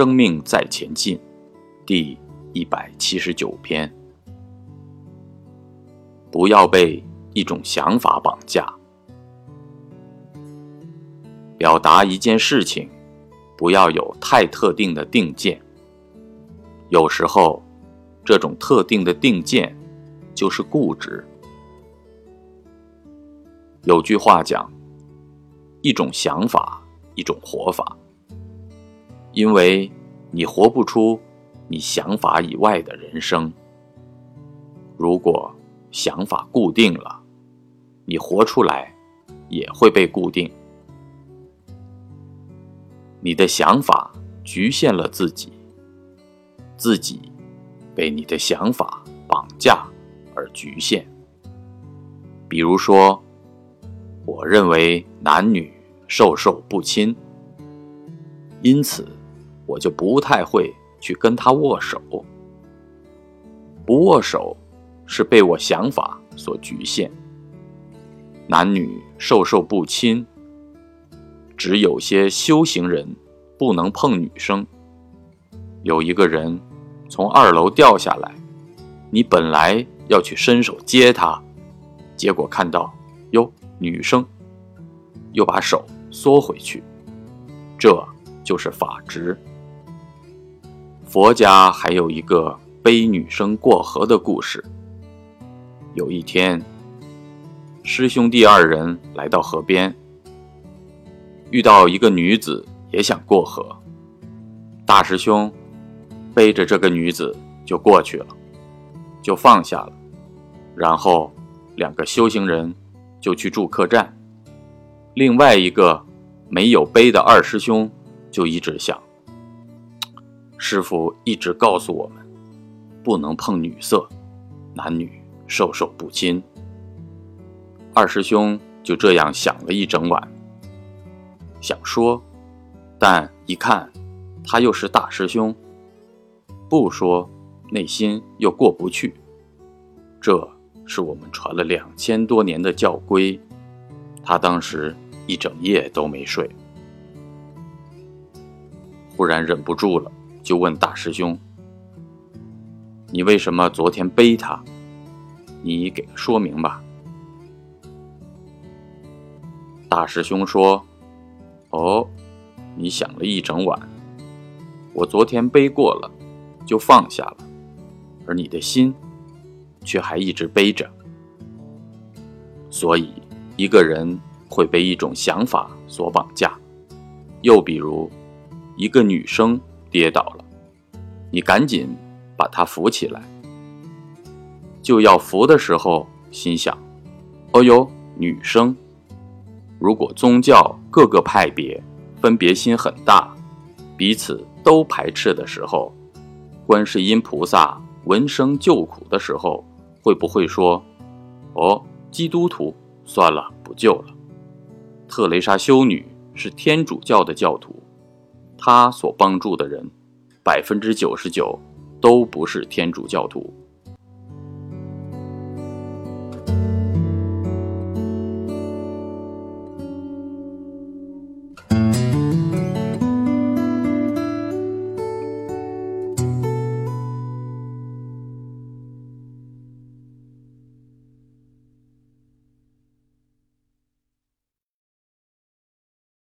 生命在前进，第一百七十九篇。不要被一种想法绑架。表达一件事情，不要有太特定的定见。有时候，这种特定的定见就是固执。有句话讲：“一种想法，一种活法。”因为你活不出你想法以外的人生。如果想法固定了，你活出来也会被固定。你的想法局限了自己，自己被你的想法绑架而局限。比如说，我认为男女授受不亲，因此。我就不太会去跟他握手，不握手是被我想法所局限。男女授受不亲，只有些修行人不能碰女生。有一个人从二楼掉下来，你本来要去伸手接他，结果看到哟女生，又把手缩回去，这就是法执。佛家还有一个背女生过河的故事。有一天，师兄弟二人来到河边，遇到一个女子也想过河，大师兄背着这个女子就过去了，就放下了，然后两个修行人就去住客栈。另外一个没有背的二师兄就一直想。师傅一直告诉我们，不能碰女色，男女授受不亲。二师兄就这样想了一整晚，想说，但一看他又是大师兄，不说内心又过不去。这是我们传了两千多年的教规，他当时一整夜都没睡，忽然忍不住了。就问大师兄：“你为什么昨天背他？你给个说明吧。”大师兄说：“哦，你想了一整晚，我昨天背过了，就放下了，而你的心却还一直背着。所以，一个人会被一种想法所绑架。又比如，一个女生。”跌倒了，你赶紧把他扶起来。就要扶的时候，心想：“哦呦，女生！如果宗教各个派别分别心很大，彼此都排斥的时候，观世音菩萨闻声救苦的时候，会不会说：‘哦，基督徒，算了，不救了。’特蕾莎修女是天主教的教徒。”他所帮助的人，百分之九十九都不是天主教徒。